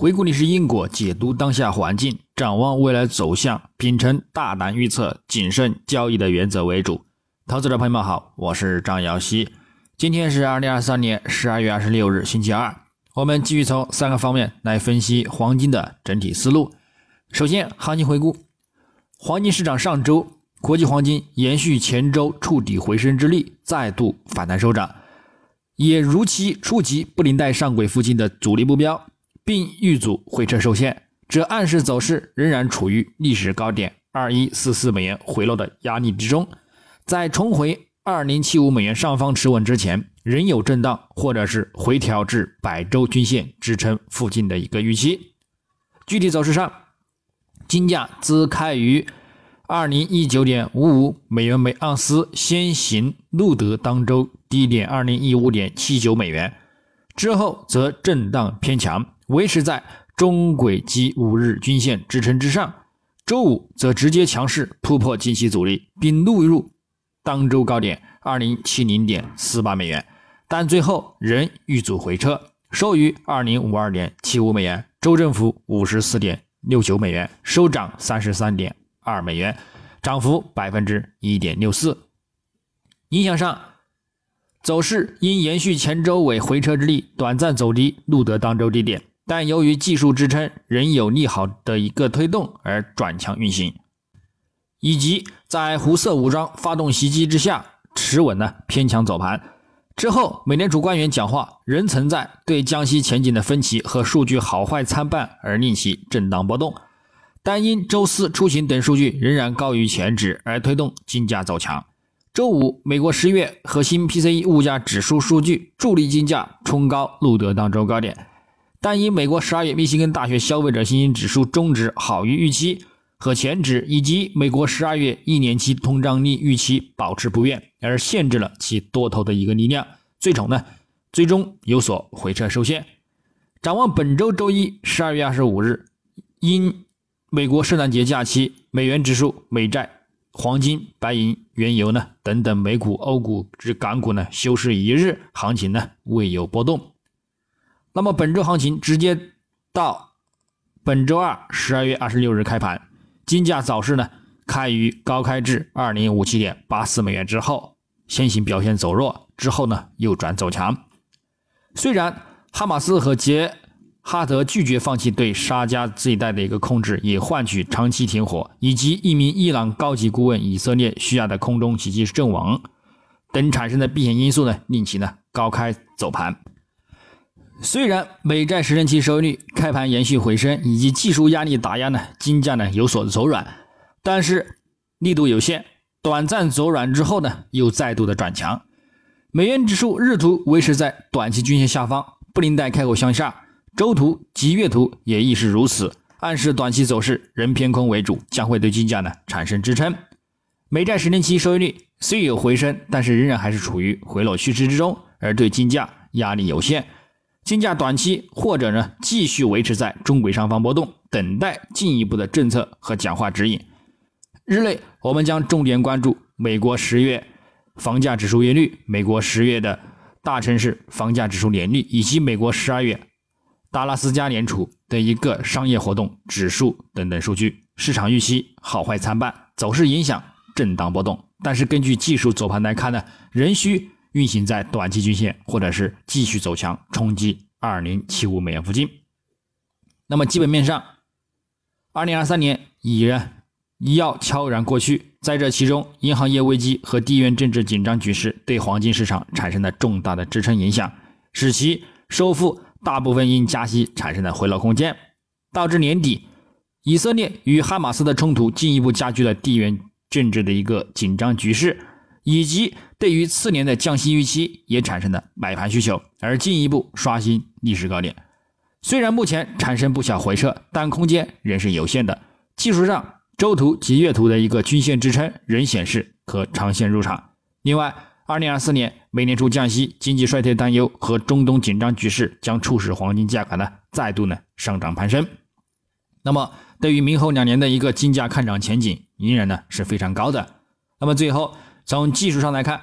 回顾历史因果，解读当下环境，展望未来走向，秉承大胆预测、谨慎交易的原则为主。投资者朋友们好，我是张瑶希。今天是二零二三年十二月二十六日，星期二。我们继续从三个方面来分析黄金的整体思路。首先，行情回顾，黄金市场上周国际黄金延续前周触底回升之力，再度反弹收涨。也如期触及布林带上轨附近的阻力目标，并遇阻回撤受限，这暗示走势仍然处于历史高点二一四四美元回落的压力之中，在重回二零七五美元上方持稳之前，仍有震荡或者是回调至百周均线支撑附近的一个预期。具体走势上，金价自开于。二零一九点五五美元每盎司先行录得当周低点二零一五点七九美元，之后则震荡偏强，维持在中轨及五日均线支撑之上。周五则直接强势突破近期阻力，并录入当周高点二零七零点四八美元，但最后仍遇阻回撤，收于二零五二点七五美元，周振幅五十四点六九美元，收涨三十三点。二美元，涨幅百分之一点六四。影响上，走势因延续前周尾回撤之力，短暂走低，录得当周低点，但由于技术支撑仍有利好的一个推动而转强运行，以及在胡塞武装发动袭击之下，持稳呢偏强走盘。之后，美联储官员讲话仍存在对降息前景的分歧和数据好坏参半，而令其震荡波动。但因周四出行等数据仍然高于前值，而推动金价走强。周五，美国十月核心 PCE 物价指数数据助力金价冲高，录得当周高点。但因美国十二月密歇根大学消费者信心指数中值好于预期和前值，以及美国十二月一年期通胀率预期保持不变，而限制了其多头的一个力量，最终呢，最终有所回撤受限。展望本周周一十二月二十五日，因美国圣诞节假期，美元指数、美债、黄金、白银、原油呢等等美股、欧股至港股呢休市一日，行情呢未有波动。那么本周行情直接到本周二十二月二十六日开盘，金价早市呢开于高开至二零五七点八四美元之后，先行表现走弱，之后呢又转走强。虽然哈马斯和杰哈德拒绝放弃对沙加这一带的一个控制，以换取长期停火，以及一名伊朗高级顾问以色列需要的空中袭击阵亡等产生的避险因素呢，令其呢高开走盘。虽然美债十年期收益率开盘延续回升，以及技术压力打压呢，金价呢有所走软，但是力度有限，短暂走软之后呢，又再度的转强。美元指数日图维持在短期均线下方，布林带开口向下。周图及月图也亦是如此，暗示短期走势仍偏空为主，将会对金价呢产生支撑。美债十年期收益率虽有回升，但是仍然还是处于回落趋势之中，而对金价压力有限。金价短期或者呢继续维持在中轨上方波动，等待进一步的政策和讲话指引。日内我们将重点关注美国十月房价指数月率、美国十月的大城市房价指数年率以及美国十二月。达拉斯加联储的一个商业活动指数等等数据，市场预期好坏参半，走势影响震荡波动。但是根据技术走盘来看呢，仍需运行在短期均线，或者是继续走强，冲击二零七五美元附近。那么基本面上，二零二三年已然要悄然过去，在这其中，银行业危机和地缘政治紧张局势对黄金市场产生了重大的支撑影响，使其收复。大部分因加息产生的回落空间，导致年底以色列与哈马斯的冲突进一步加剧了地缘政治的一个紧张局势，以及对于次年的降息预期也产生了买盘需求，而进一步刷新历史高点。虽然目前产生不小回撤，但空间仍是有限的。技术上，周图及月图的一个均线支撑仍显示可长线入场。另外，二零二四年，美联储降息、经济衰退担忧和中东紧张局势将促使黄金价格呢再度呢上涨攀升。那么，对于明后两年的一个金价看涨前景，仍然呢是非常高的。那么最后，从技术上来看，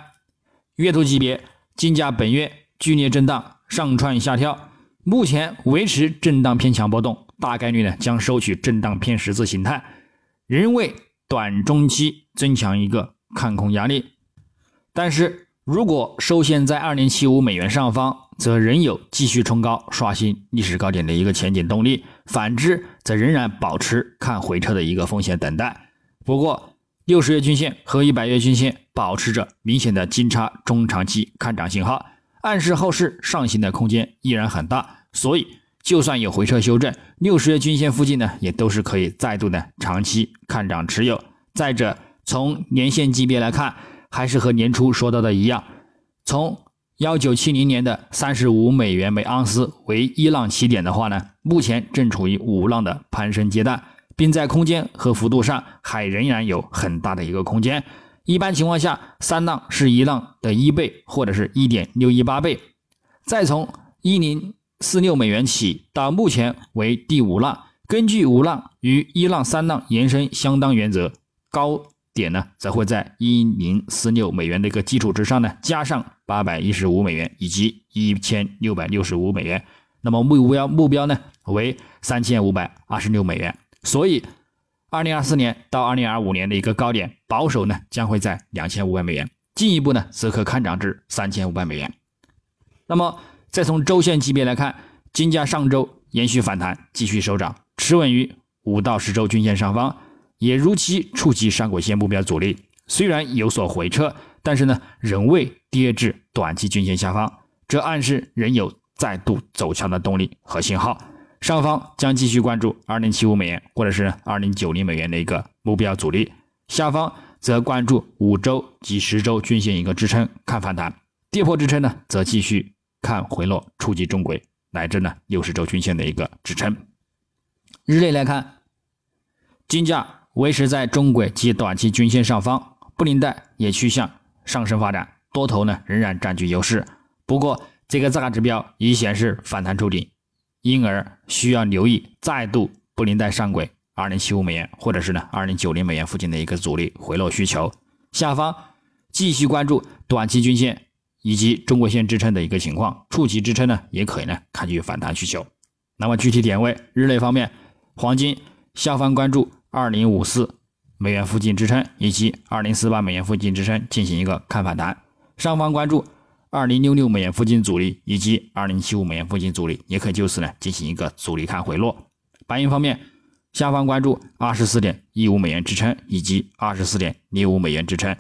月度级别金价本月剧烈震荡，上窜下跳，目前维持震荡偏强波动，大概率呢将收取震荡偏十字形态，仍为短中期增强一个看空压力。但是如果收线在二零七五美元上方，则仍有继续冲高、刷新历史高点的一个前景动力；反之，则仍然保持看回撤的一个风险等待。不过，六十月均线和一百月均线保持着明显的金叉中长期看涨信号，暗示后市上行的空间依然很大。所以，就算有回撤修正，六十月均线附近呢，也都是可以再度的长期看涨持有。再者，从年线级别来看，还是和年初说到的一样，从幺九七零年的三十五美元每盎司为一浪起点的话呢，目前正处于五浪的攀升阶段。并在空间和幅度上还仍然有很大的一个空间。一般情况下，三浪是一浪的一倍或者是一点六一八倍。再从一零四六美元起到目前为第五浪，根据五浪与一浪三浪延伸相当原则，高点呢则会在一零四六美元的一个基础之上呢加上八百一十五美元以及一千六百六十五美元。那么目标目标呢为三千五百二十六美元。所以，二零二四年到二零二五年的一个高点，保守呢将会在两千五百美元，进一步呢则可看涨至三千五百美元。那么，再从周线级别来看，金价上周延续反弹，继续收涨，持稳于五到十周均线上方，也如期触及上轨线目标阻力。虽然有所回撤，但是呢仍未跌至短期均线下方，这暗示仍有再度走强的动力和信号。上方将继续关注二零七五美元或者是二零九零美元的一个目标阻力，下方则关注五周及十周均线一个支撑，看反弹，跌破支撑呢，则继续看回落，触及中轨乃至呢六十周均线的一个支撑。日内来看，金价维持在中轨及短期均线上方，布林带也趋向上升发展，多头呢仍然占据优势。不过这个大指标已显示反弹触顶。因而需要留意再度布林带上轨二零七五美元，或者是呢二零九零美元附近的一个阻力回落需求。下方继续关注短期均线以及中国线支撑的一个情况，触及支撑呢也可以呢看具反弹需求。那么具体点位，日内方面，黄金下方关注二零五四美元附近支撑以及二零四八美元附近支撑进行一个看反弹，上方关注。二零六六美元附近阻力以及二零七五美元附近阻力，也可以就此呢进行一个阻力看回落。白银方面，下方关注二十四点一五美元支撑以及二十四点零五美元支撑，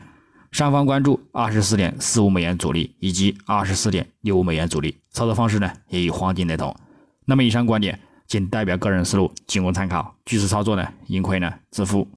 上方关注二十四点四五美元阻力以及二十四点六五美元阻力。操作方式呢也与黄金雷同。那么以上观点仅代表个人思路，仅供参考。据此操作呢，盈亏呢自负。